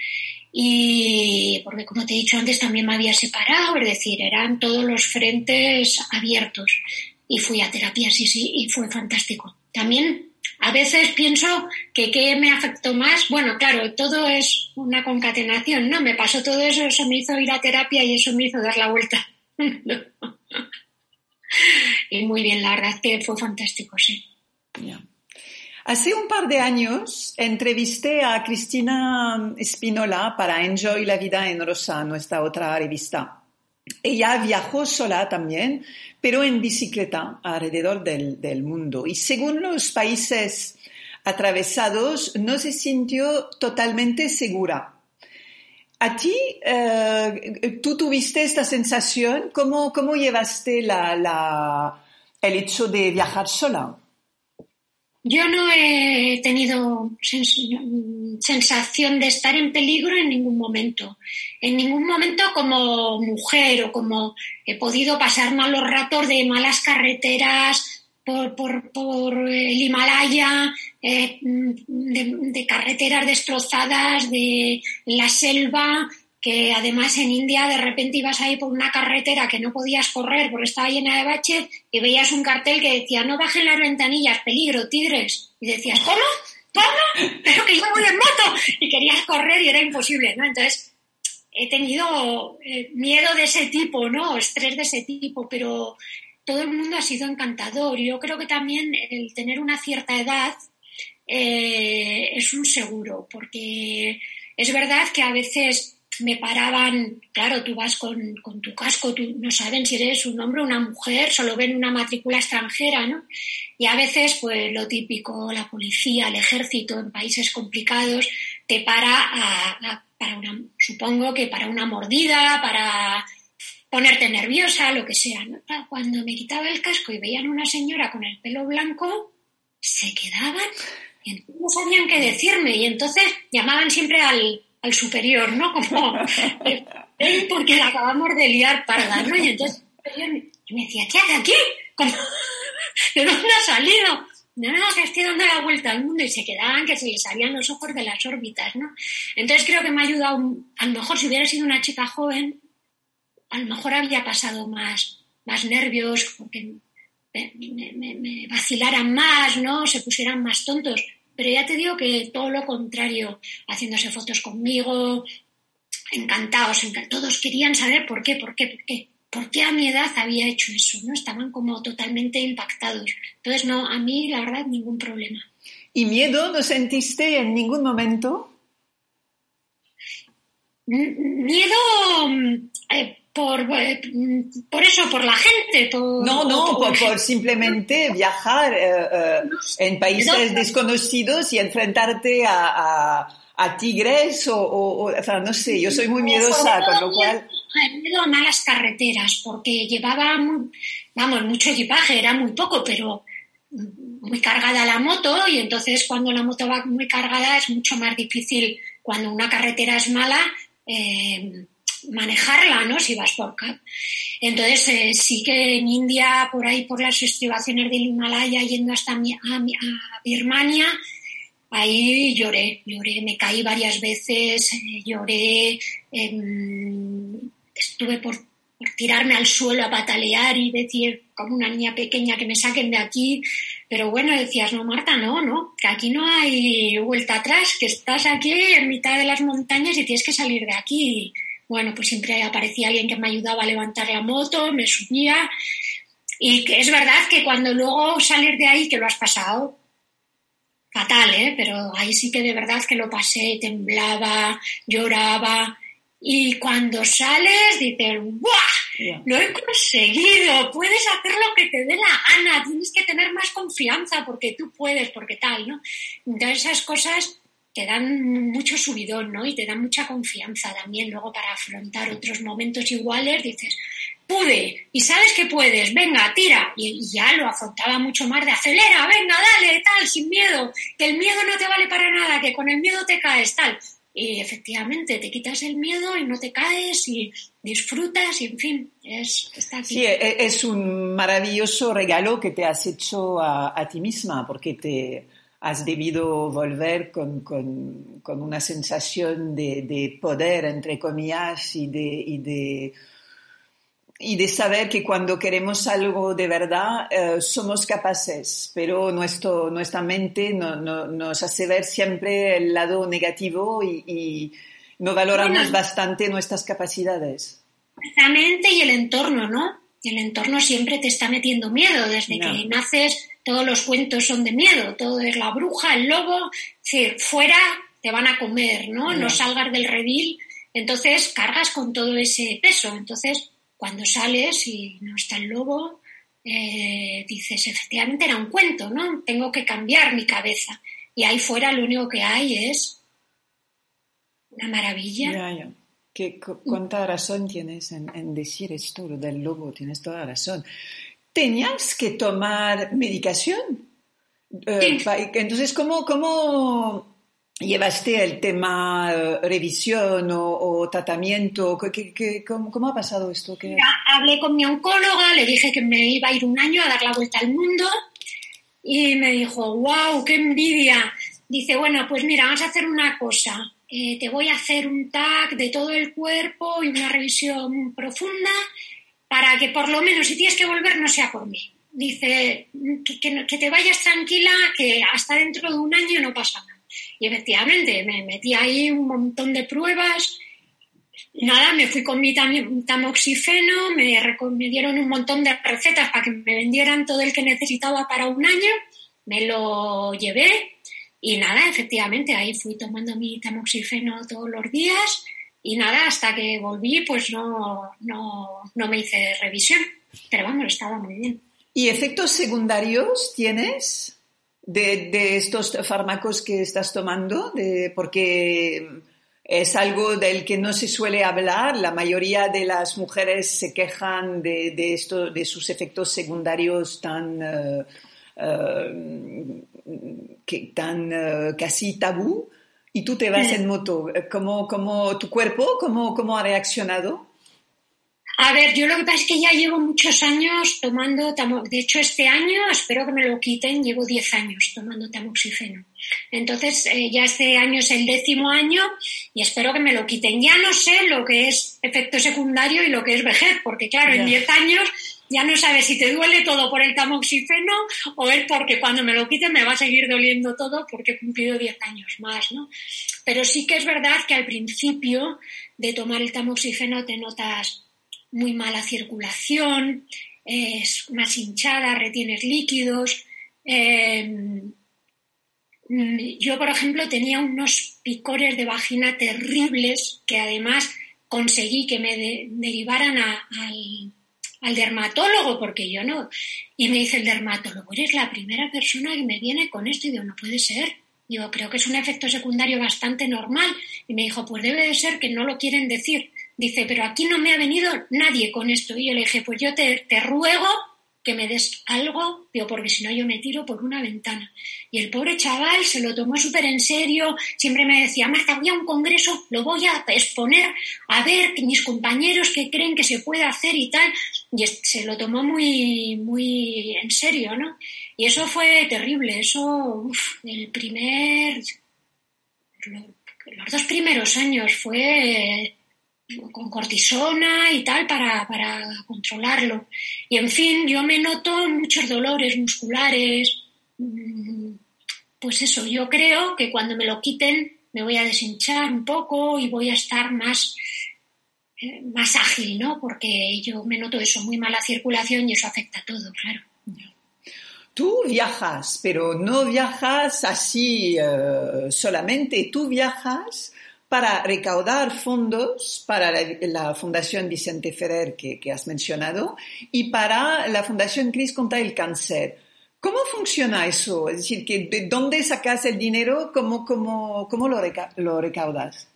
Y porque como te he dicho antes también me había separado, es decir, eran todos los frentes abiertos y fui a terapia, sí, sí, y fue fantástico. También a veces pienso que qué me afectó más. Bueno, claro, todo es una concatenación, ¿no? Me pasó todo eso, eso me hizo ir a terapia y eso me hizo dar la vuelta. y muy bien, la verdad que fue fantástico, sí.
Hace un par de años entrevisté a Cristina Espinola para Enjoy la vida en Rosa, nuestra otra revista. Ella viajó sola también, pero en bicicleta alrededor del, mundo. Y según los países atravesados, no se sintió totalmente segura. ¿A ti, eh, tú tuviste esta sensación? ¿Cómo, cómo llevaste el hecho de viajar sola?
Yo no he tenido sensación de estar en peligro en ningún momento. En ningún momento como mujer o como he podido pasar malos ratos de malas carreteras por, el Himalaya, eh, de, carreteras destrozadas, de la selva, que además en India de repente ibas ahí por una carretera que no podías correr porque estaba llena de baches y veías un cartel que decía no bajen las ventanillas, peligro, tigres. Y decías, ¿cómo? ¿Cómo? Pero que yo voy en moto y querías correr y era imposible, ¿no? Entonces he tenido eh, miedo de ese tipo, ¿no? Estrés de ese tipo, pero todo el mundo ha sido encantador. Yo creo que también el tener una cierta edad eh, es un seguro, porque es verdad que a veces me paraban, claro, tú vas con, tu casco, tú no saben si eres un hombre o una mujer, solo ven una matrícula extranjera, ¿no? Y a veces, pues lo típico, la policía, el ejército en países complicados te para para una, supongo que para una mordida, para ponerte nerviosa, lo que sea. Cuando me quitaba el casco y veían una señora con el pelo blanco, se quedaban y no sabían qué decirme y entonces llamaban siempre al al superior, ¿no? Como, eh, porque acabamos de liar parda, ¿no? Y entonces yo me decía, ¿qué hace aquí? ¿De dónde ha salido? No, no, que estoy dando la vuelta al mundo y se quedaban que se les salían los ojos de las órbitas, ¿no? Entonces creo que me ha ayudado, a lo mejor si hubiera sido una chica joven, a lo mejor había pasado más, más nervios, porque me, me, me vacilaran más, ¿no? Se pusieran más tontos. Pero ya te digo que todo lo contrario, haciéndose fotos conmigo, encantados, todos querían saber por qué, por qué, por qué. ¿Por qué a mi edad había hecho eso? ¿no? Estaban como totalmente impactados. Entonces, no, a mí la verdad ningún problema.
¿Y miedo no sentiste en ningún momento?
Miedo, eh, por, eh, por eso, por la gente.
no, no, por, simplemente viajar eh, eh, en países desconocidos y enfrentarte a, a, tigres o, o, sea, no sé, yo soy muy miedosa, con lo cual...
Miedo a malas carreteras, porque llevaba, vamos, mucho equipaje, era muy poco, pero muy cargada la moto y entonces cuando la moto va muy cargada es mucho más difícil cuando una carretera es mala. Eh, manejarla, ¿no? Si vas por cap. Entonces, eh, sí que en India, por ahí, por las estribaciones del Himalaya, yendo hasta a, Birmania, ahí lloré, lloré, me caí varias veces, eh, lloré, em, estuve por, por, tirarme al suelo a patalear y decir, como una niña pequeña, que me saquen de aquí. Pero bueno, decías, no, Marta, no, no, que aquí no hay vuelta atrás, que estás aquí en mitad de las montañas y tienes que salir de aquí bueno, pues siempre aparecía alguien que me ayudaba a levantar la moto, me subía. Y que es verdad que cuando luego salir de ahí, que lo has pasado, fatal, ¿eh? Pero ahí sí que de verdad que lo pasé, temblaba, lloraba. Y cuando sales, dices, ¡buah! Lo he conseguido, puedes hacer lo que te dé la gana, tienes que tener más confianza porque tú puedes, porque tal, ¿no? Entonces esas cosas te dan mucho subidón, ¿no? Y te dan mucha confianza también luego para afrontar otros momentos iguales. Dices, pude, y sabes que puedes, venga, tira. Y, ya lo afrontaba mucho más de acelera, venga, dale, tal, sin miedo, que el miedo no te vale para nada, que con el miedo te caes, tal. Y efectivamente, te quitas el miedo y no te caes y disfrutas y en fin, es.
Sí, e, es un maravilloso regalo que te has hecho a ti misma porque te, has debido volver con, con, con una sensación de, de, poder, entre comillas, y de, y de, y de saber que cuando queremos algo de verdad eh, somos capaces, pero nuestro, nuestra mente no, nos hace ver siempre el lado negativo y, no valoramos bastante nuestras capacidades.
Exactamente, y el entorno, ¿no? El entorno siempre te está metiendo miedo. Desde que naces, todos los cuentos son de miedo. Todo es la bruja, el lobo. fuera te van a comer, ¿no? No salgas del redil. Entonces cargas con todo ese peso. Entonces, cuando sales y no está el lobo, eh, dices, efectivamente era un cuento, ¿no? Tengo que cambiar mi cabeza. Y ahí fuera lo único que hay es una maravilla.
Ya, ya. Que, ¿Cuánta razón tienes en, decir esto, lo del lobo? Tienes toda la razón. ¿Tenías que tomar medicación? Eh, entonces, ¿cómo, ¿cómo llevaste el tema eh, revisión o, tratamiento? cómo, ha pasado esto?
hablé con mi oncóloga, le dije que me iba a ir un año a dar la vuelta al mundo y me dijo, wow, qué envidia. Dice, bueno, pues mira, vamos a hacer una cosa. Eh, te voy a hacer un tag de todo el cuerpo y una revisión profunda para que por lo menos si tienes que volver no sea por mí. Dice, que, te vayas tranquila, que hasta dentro de un año no pasa nada. Y efectivamente, me metí ahí un montón de pruebas. Nada, me fui con mi tamoxifeno, me, me dieron un montón de recetas para que me vendieran todo el que necesitaba para un año, me lo llevé y nada, efectivamente, ahí fui tomando mi tamoxifeno todos los días y nada, hasta que volví, pues no, no, no me hice revisión. Pero bueno, estaba muy bien.
¿Y efectos secundarios tienes? de, estos fármacos que estás tomando, de, porque es algo del que no se suele hablar. La mayoría de las mujeres se quejan de, esto, de sus efectos secundarios tan, eh, eh, tan eh, casi tabú. Y tú te vas en moto. ¿Cómo, cómo tu cuerpo, cómo, cómo ha reaccionado?
A ver, yo lo que pasa es que ya llevo muchos años tomando, de hecho este año espero que me lo quiten, llevo 10 años tomando tamoxifeno. Entonces eh, ya este año es el décimo año y espero que me lo quiten. Ya no sé lo que es efecto secundario y lo que es vejez, porque claro, en 10 años ya no sabes si te duele todo por el tamoxifeno o es porque cuando me lo quiten me va a seguir doliendo todo porque he cumplido 10 años más, ¿no? Pero sí que es verdad que al principio de tomar el tamoxifeno te notas muy mala circulación, es más hinchada, retienes líquidos. Em, yo, por ejemplo, tenía unos picores de vagina terribles que además conseguí que me derivaran al, al, dermatólogo, porque yo no. Y me dice el dermatólogo, eres la primera persona que me viene con esto. Y digo, no puede ser. Digo, creo que es un efecto secundario bastante normal. Y me dijo, pues debe de ser que no lo quieren decir. Dice, pero aquí no me ha venido nadie con esto. Y yo le dije, pues yo te, ruego que me des algo, digo, porque si no yo me tiro por una ventana. Y el pobre chaval se lo tomó súper en serio, siempre me decía, Marta, voy a un congreso, lo voy a exponer, a ver mis compañeros que creen que se puede hacer y tal. Y se lo tomó muy, muy en serio, ¿no? Y eso fue terrible, eso, el primer, los dos primeros años fue con cortisona y tal para, controlarlo. Y en fin, yo me noto muchos dolores musculares. Mm, pues eso, yo creo que cuando me lo quiten me voy a deshinchar un poco y voy a estar más, eh, más ágil, ¿no? Porque yo me noto eso, muy mala circulación y eso afecta a todo, claro.
Tú viajas, pero no viajas así eh, solamente, tú viajas para recaudar fondos para la, Fundación Vicente Ferrer que, has mencionado y para la Fundación Cris contra el Cáncer. ¿Cómo funciona eso? Es decir, que ¿de dónde sacas el dinero? ¿Cómo, cómo, cómo lo, lo recaudas?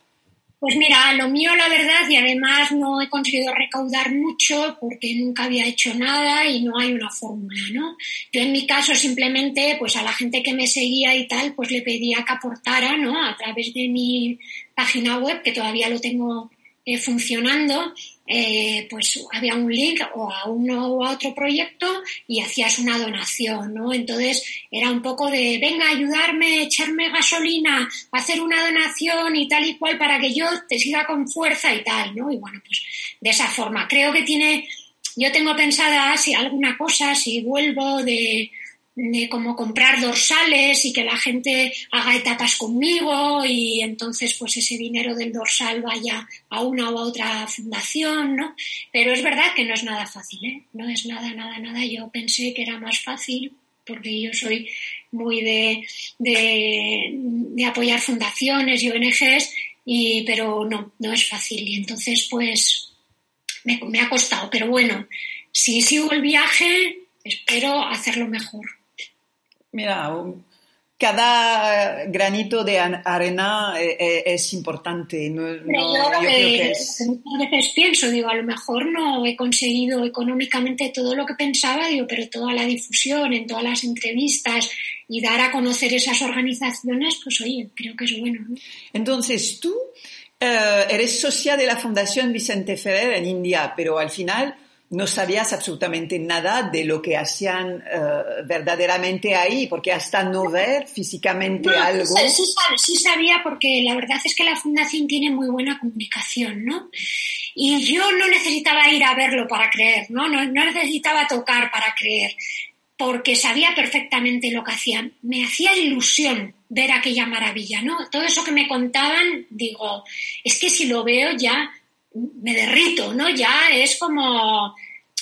Pues mira, lo mío la verdad y además no he conseguido recaudar mucho porque nunca había hecho nada y no hay una fórmula, ¿no? Yo en mi caso simplemente pues a la gente que me seguía y tal pues le pedía que aportara, ¿no? A través de mi página web que todavía lo tengo eh, funcionando eh, pues había un link o a uno o a otro proyecto y hacías una donación, ¿no? Entonces era un poco de, venga, ayudarme, echarme gasolina, hacer una donación y tal y cual para que yo te siga con fuerza y tal, ¿no? Y bueno, pues de esa forma. Creo que tiene yo tengo pensada si alguna cosa, si vuelvo de, de como comprar dorsales y que la gente haga etapas conmigo y entonces pues ese dinero del dorsal vaya a una u otra fundación, ¿no? Pero es verdad que no es nada fácil, ¿eh? No es nada, nada, nada. Yo pensé que era más fácil porque yo soy muy de, de, apoyar fundaciones y ONGs, y, pero no, no es fácil. Y entonces pues me, me ha costado. Pero bueno, si sigo el viaje, espero hacerlo mejor.
Mira, cada granito de arena eh, eh, es importante. No,
yo, Muchas veces pienso, digo, a lo mejor no he conseguido económicamente todo lo que pensaba, digo, pero toda la difusión, en todas las entrevistas y dar a conocer esas organizaciones, pues oye, creo que es bueno.
Entonces, tú eh, eres socia de la Fundación Vicente Ferrer en India, pero al final no sabías absolutamente nada de lo que hacían eh, verdaderamente ahí, porque hasta no ver físicamente algo.
Sí, sí, sabía, porque la verdad es que la fundación tiene muy buena comunicación, ¿no? Y yo no necesitaba ir a verlo para creer, ¿no? No, no necesitaba tocar para creer, porque sabía perfectamente lo que hacían. Me hacía ilusión ver aquella maravilla, ¿no? Todo eso que me contaban, digo, es que si lo veo ya me derrito, ¿no? Ya es como,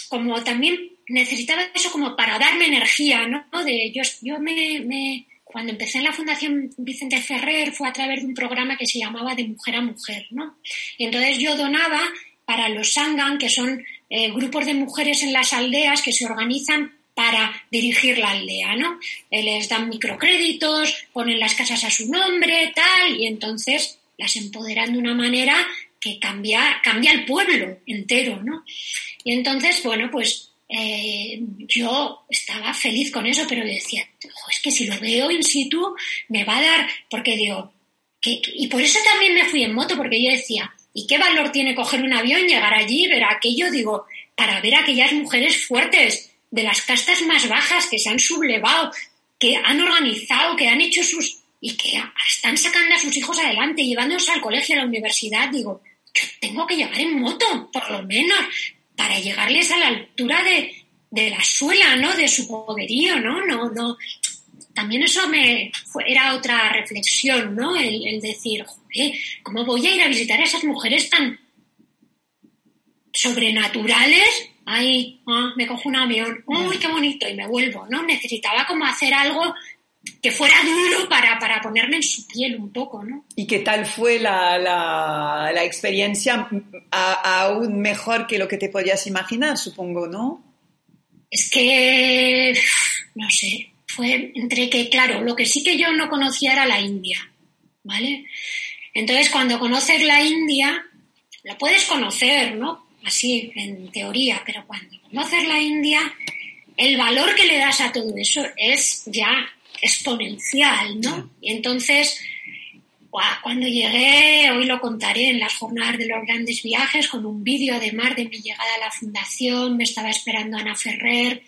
como también necesitaba eso como para darme energía, ¿no? De, yo, yo me, cuando empecé en la Fundación Vicente Ferrer fue a través de un programa que se llamaba De Mujer a Mujer, ¿no? Y entonces yo donaba para los Sangan, que son eh, grupos de mujeres en las aldeas que se organizan para dirigir la aldea, ¿no? Eh, les dan microcréditos, ponen las casas a su nombre, tal, y entonces las empoderan de una manera que cambia, cambia el pueblo entero, ¿no? Y entonces, bueno, pues eh, yo estaba feliz con eso, pero decía, es que si lo veo in situ, me va a dar, porque digo, que, y por eso también me fui en moto, porque yo decía, ¿y qué valor tiene coger un avión, llegar allí, ver aquello? Digo, para ver a aquellas mujeres fuertes, de las castas más bajas, que se han sublevado, que han organizado, que han hecho sus... y que están sacando a sus hijos adelante, llevándolos al colegio, a la universidad, digo, yo tengo que llegar en moto, por lo menos, para llegarles a la altura de, la suela, ¿no? De su poderío, ¿no? No, no. También eso me era otra reflexión, ¿no? El, decir, joder, ¿cómo voy a ir a visitar a esas mujeres tan sobrenaturales? Ay, ah, me cojo un avión, uy, qué bonito, y me vuelvo, ¿no? Necesitaba como hacer algo que fuera duro para, para, ponerme en su piel un poco, ¿no?
¿Y qué tal fue la, la, la experiencia aún mejor que lo que te podías imaginar, supongo, ¿no?
Es que, no sé, fue entre que, claro, lo que sí que yo no conocía era la India, ¿vale? Entonces, cuando conoces la India, la puedes conocer, ¿no? Así, en teoría, pero cuando conoces la India, el valor que le das a todo eso es ya exponencial, ¿no? Y entonces, cuando llegué, hoy lo contaré en las jornadas de los grandes viajes, con un vídeo además de mi llegada a la fundación, me estaba esperando Ana Ferrer,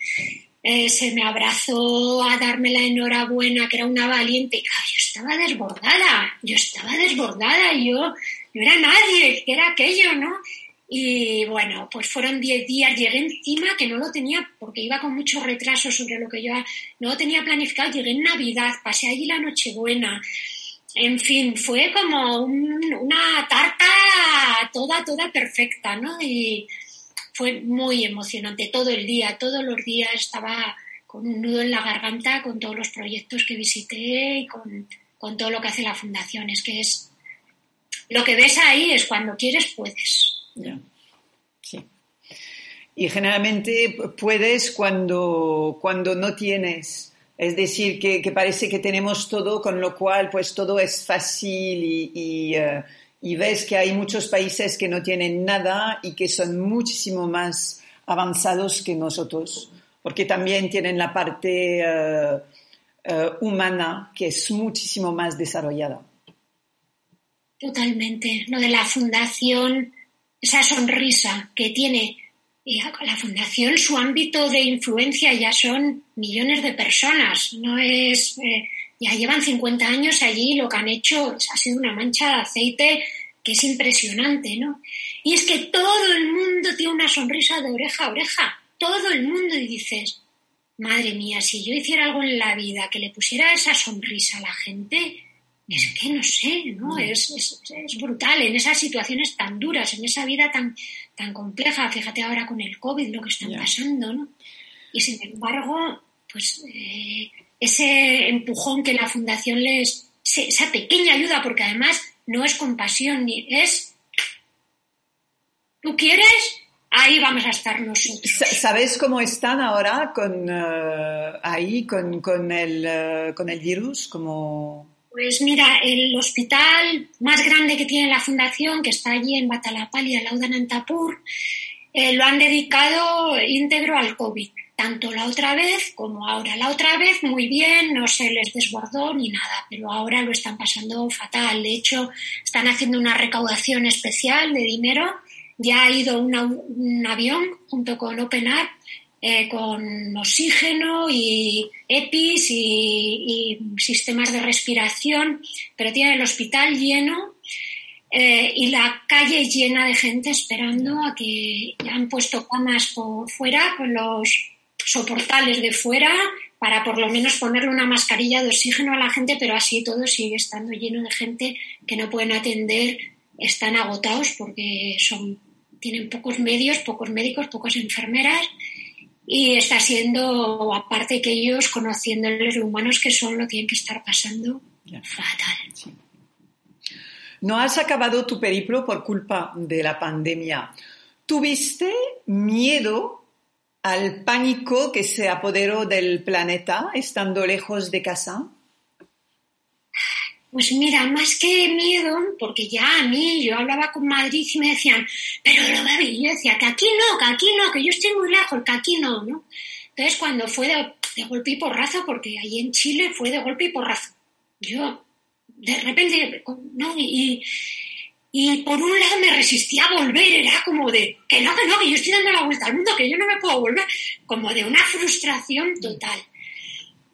eh, se me abrazó a darme la enhorabuena, que era una valiente, y claro, yo estaba desbordada, yo estaba desbordada, yo no era nadie, que era aquello, ¿no? Y bueno, pues fueron 10 días, llegué encima que no lo tenía, porque iba con mucho retraso sobre lo que yo no lo tenía planificado, llegué en Navidad, pasé allí la Nochebuena. En fin, fue como una tarta toda, toda perfecta, ¿no? Y fue muy emocionante todo el día, todos los días estaba con un nudo en la garganta con todos los proyectos que visité y con, con todo lo que hace la fundación. Es que es lo que ves ahí es cuando quieres puedes.
Y generalmente puedes cuando, cuando no tienes. Es decir, que, parece que tenemos todo, con lo cual pues todo es fácil y, eh, y, ves que hay muchos países que no tienen nada y que son muchísimo más avanzados que nosotros, porque también tienen la parte eh, eh, humana que es muchísimo más desarrollada.
Totalmente. Lo de la fundación esa sonrisa que tiene la fundación, su ámbito de influencia ya son millones de personas, no es, eh, ya llevan 50 años allí, lo que han hecho ha sido una mancha de aceite que es impresionante, ¿no? Y es que todo el mundo tiene una sonrisa de oreja a oreja, todo el mundo y dices, madre mía, si yo hiciera algo en la vida que le pusiera esa sonrisa a la gente, es que no sé, ¿no? Mm. Es, brutal en esas situaciones tan duras, en esa vida tan, tan compleja. Fíjate ahora con el COVID lo que están pasando, ¿no? Y sin embargo, pues eh, ese empujón que la fundación les, esa pequeña ayuda, porque además no es compasión ni es, ¿tú quieres? Ahí vamos a estar nosotros.
¿Sabes cómo están ahora con eh, ahí con, con, el, eh, con el virus? Como...
Pues mira, el hospital más grande que tiene la fundación, que está allí en Batalapali, al lado de Nantapur, eh, lo han dedicado íntegro al COVID, tanto la otra vez como ahora. La otra vez muy bien, no se les desbordó ni nada, pero ahora lo están pasando fatal. De hecho, están haciendo una recaudación especial de dinero. Ya ha ido un avión junto con OpenArt eh, con oxígeno y EPIs y, sistemas de respiración, pero tiene el hospital lleno eh, y la calle llena de gente esperando a que han puesto camas por fuera con los soportales de fuera para por lo menos ponerle una mascarilla de oxígeno a la gente, pero así todo sigue estando lleno de gente que no pueden atender, están agotados porque son tienen pocos medios, pocos médicos, pocas enfermeras y está siendo, aparte que ellos, conociéndoles lo humanos que son, lo tienen que estar pasando fatal.
No has acabado tu periplo por culpa de la pandemia. ¿Tuviste miedo al pánico que se apoderó del planeta estando lejos de casa?
Pues mira, más que miedo, porque ya a mí, yo hablaba con Madrid y me decían, pero lo y yo decía, que aquí no, que aquí no, que yo estoy muy lejos, que aquí no, ¿no? Entonces cuando fue de, golpe y porrazo, porque ahí en Chile fue de golpe y porrazo, yo de repente, ¿no? Y, y por un lado me resistía a volver, era como de, que no, que no, que yo estoy dando la vuelta al mundo, que yo no me puedo volver, como de una frustración total.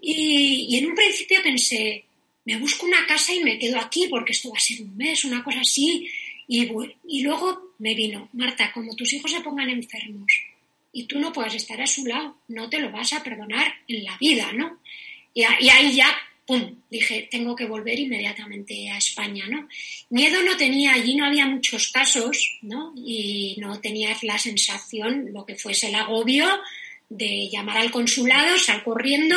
Y en un principio pensé, me busco una casa y me quedo aquí porque esto va a ser un mes, una cosa así. Y, y luego me vino, Marta, como tus hijos se pongan enfermos y tú no puedas estar a su lado, no te lo vas a perdonar en la vida, ¿no? Y, ahí ya, ¡pum!, dije, tengo que volver inmediatamente a España, ¿no? Miedo no tenía, allí no había muchos casos, ¿no? Y no tenías la sensación, lo que fuese el agobio de llamar al consulado, sal corriendo,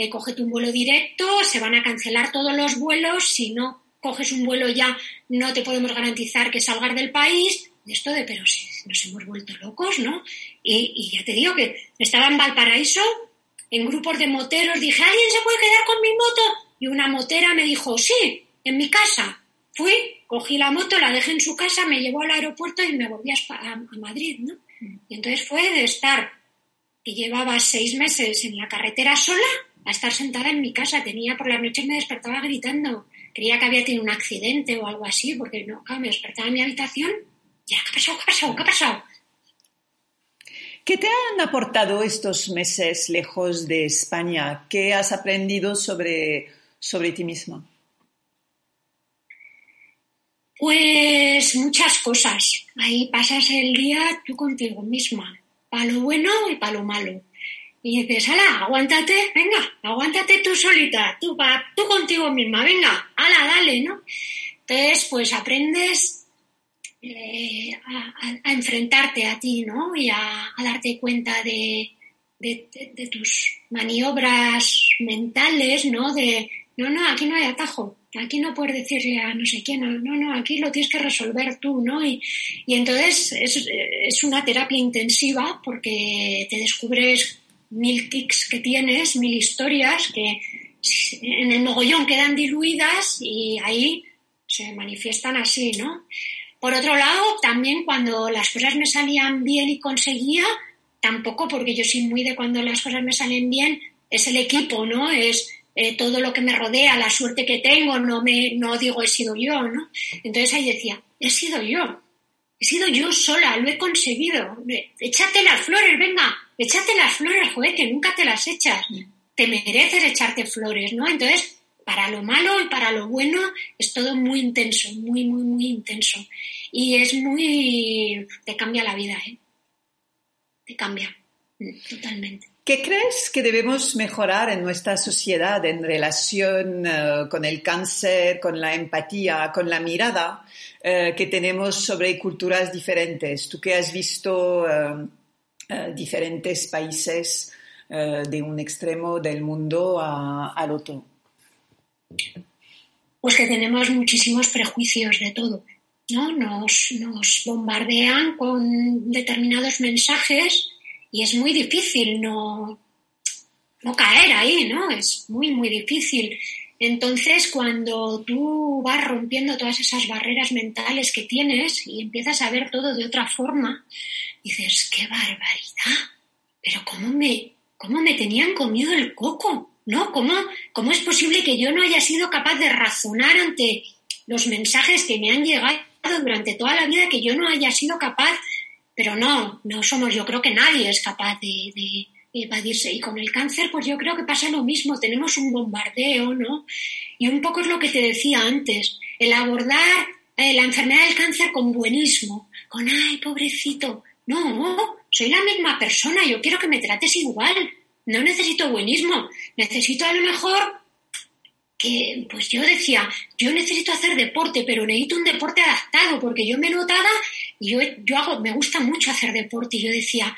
eh, cógete un vuelo directo, se van a cancelar todos los vuelos, si no coges un vuelo ya no te podemos garantizar que salgas del país, esto de, pero si nos hemos vuelto locos, ¿no? Y, ya te digo que estaba en Valparaíso, en grupos de moteros, dije, ¿alguien se puede quedar con mi moto? Y una motera me dijo, sí, en mi casa. Fui, cogí la moto, la dejé en su casa, me llevó al aeropuerto y me volví a, a Madrid, ¿no? Y entonces fue de estar, que llevaba seis meses en la carretera sola, a estar sentada en mi casa. Tenía por las noches me despertaba gritando. Creía que había tenido un accidente o algo así, porque no, me despertaba en mi habitación. Ya, ¿qué ha pasado? ¿Qué ha pasado? ¿Qué ha pasado?
¿Qué te han aportado estos meses lejos de España? ¿Qué has aprendido sobre, sobre ti misma?
Pues muchas cosas. Ahí pasas el día tú contigo misma, para lo bueno y para lo malo. Y dices, ala, aguántate, venga, aguántate tú solita, tú, tú contigo misma, venga, ala, dale, ¿no? Entonces, pues aprendes eh, a, enfrentarte a ti, ¿no? Y a, darte cuenta de, de, tus maniobras mentales, ¿no? De, no, no, aquí no hay atajo, aquí no puedes decirle a no sé quién, no, no aquí lo tienes que resolver tú, ¿no? Y, y entonces es, es una terapia intensiva porque te descubres mil tics que tienes, mil historias que en el mogollón quedan diluidas y ahí se manifiestan así, ¿no? Por otro lado, también cuando las cosas me salían bien y conseguía, tampoco porque yo soy muy de cuando las cosas me salen bien, es el equipo, ¿no? Es eh, todo lo que me rodea, la suerte que tengo, no me, no digo he sido yo, ¿no? Entonces ahí decía, he sido yo, he sido yo sola, lo he conseguido, échate las flores, venga, échate las flores, joder, que nunca te las echas. Te mereces echarte flores, ¿no? Entonces, para lo malo y para lo bueno es todo muy intenso, muy, muy, muy intenso. Y es muy... te cambia la vida, ¿eh? Te cambia, mm, totalmente.
¿Qué crees que debemos mejorar en nuestra sociedad en relación eh, con el cáncer, con la empatía, con la mirada eh, que tenemos sobre culturas diferentes? Tú que has visto eh, diferentes países de un extremo del mundo al otro.
Pues que tenemos muchísimos prejuicios de todo. ¿no? Nos, nos bombardean con determinados mensajes y es muy difícil no, no caer ahí, ¿no? Es muy, muy difícil. Entonces, cuando tú vas rompiendo todas esas barreras mentales que tienes y empiezas a ver todo de otra forma, dices, qué barbaridad, pero ¿cómo me, cómo me tenían comido el coco? ¿No? ¿Cómo, ¿Cómo es posible que yo no haya sido capaz de razonar ante los mensajes que me han llegado durante toda la vida, que yo no haya sido capaz pero no, no somos, yo creo que nadie es capaz de, evadirse. Y con el cáncer, pues yo creo que pasa lo mismo, tenemos un bombardeo, ¿no? Y un poco es lo que te decía antes, el abordar eh, la enfermedad del cáncer con buenismo, con, ay, pobrecito. No, soy la misma persona, yo quiero que me trates igual. No necesito buenismo, necesito a lo mejor que pues yo decía, yo necesito hacer deporte, pero necesito un deporte adaptado, porque yo me notaba, y yo, yo hago, me gusta mucho hacer deporte, y yo decía,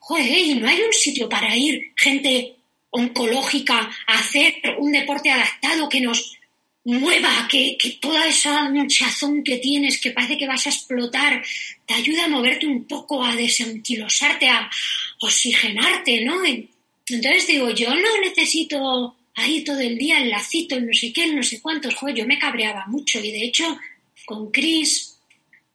joder, y no hay un sitio para ir gente oncológica a hacer un deporte adaptado que nos mueva, que, que toda esa hinchazón que tienes, que parece que vas a explotar, te ayuda a moverte un poco, a desanquilosarte, a oxigenarte, ¿no? Entonces digo, yo no necesito ahí todo el día el lacito, el no sé qué, no sé cuántos, joder, yo me cabreaba mucho y de hecho con Chris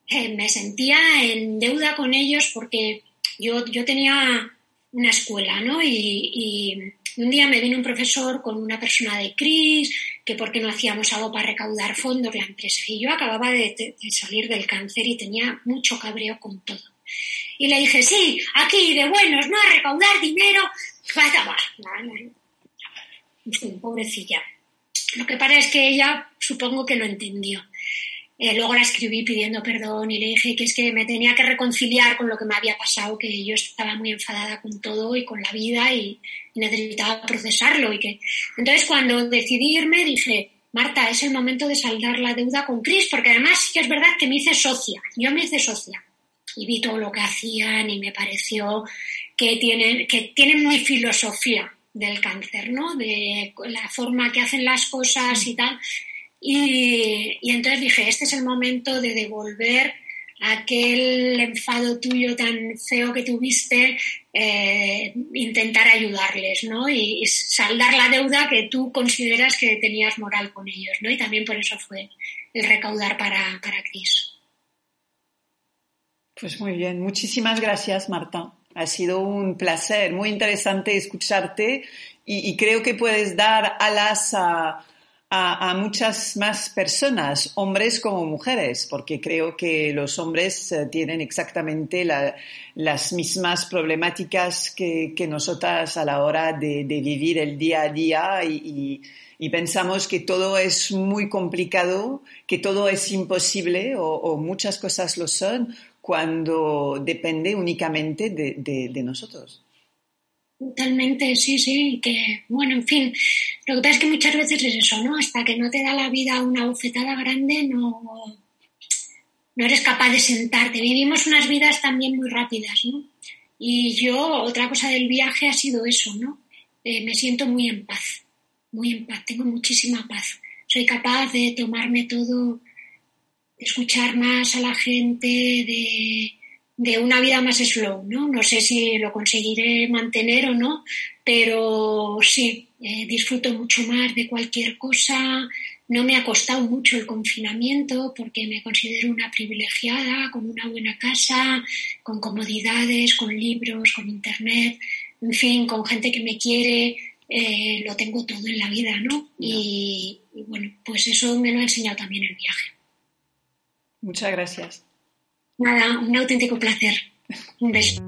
eh, me sentía en deuda con ellos porque yo, yo tenía una escuela, ¿no? Y, un día me vino un profesor con una persona de Cris, que por qué no hacíamos algo para recaudar fondos la empresa. Y yo acababa de, salir del cáncer y tenía mucho cabreo con todo. Y le dije, sí, aquí de buenos, ¿no? A recaudar dinero. Pobrecilla. Lo que pasa es que ella supongo que lo entendió. Eh, luego la escribí pidiendo perdón y le dije que es que me tenía que reconciliar con lo que me había pasado, que yo estaba muy enfadada con todo y con la vida y, necesitaba procesarlo. Y que... Entonces cuando decidí irme dije, Marta, es el momento de saldar la deuda con Chris, porque además es verdad que me hice socia, yo me hice socia y vi todo lo que hacían y me pareció que tienen, que tienen mi filosofía del cáncer, ¿no? De la forma que hacen las cosas y tal. Y, entonces dije, este es el momento de devolver aquel enfado tuyo tan feo que tuviste, eh, intentar ayudarles, ¿no? Y, saldar la deuda que tú consideras que tenías moral con ellos, ¿no? Y también por eso fue el recaudar para, para Cris.
Pues muy bien, muchísimas gracias, Marta. Ha sido un placer, muy interesante escucharte y, creo que puedes dar alas a, muchas más personas, hombres como mujeres, porque creo que los hombres eh, tienen exactamente las mismas problemáticas que, nosotras a la hora de, vivir el día a día y, pensamos que todo es muy complicado, que todo es imposible o muchas cosas lo son, cuando depende únicamente de, nosotros.
Totalmente, sí, sí, que bueno, en fin, lo que pasa es que muchas veces es eso, ¿no? Hasta que no te da la vida una bofetada grande, no, no eres capaz de sentarte. Vivimos unas vidas también muy rápidas, ¿no? Y yo, otra cosa del viaje ha sido eso, ¿no? Eh, me siento muy en paz, muy en paz, tengo muchísima paz. Soy capaz de tomarme todo escuchar más a la gente, de, de una vida más slow, ¿no? No sé si lo conseguiré mantener o no, pero sí, eh, disfruto mucho más de cualquier cosa. No me ha costado mucho el confinamiento porque me considero una privilegiada, con una buena casa, con comodidades, con libros, con internet, en fin, con gente que me quiere. Eh, lo tengo todo en la vida, ¿no? y bueno, pues eso me lo ha enseñado también el viaje.
Muchas gracias.
Nada, un auténtico placer. Un beso.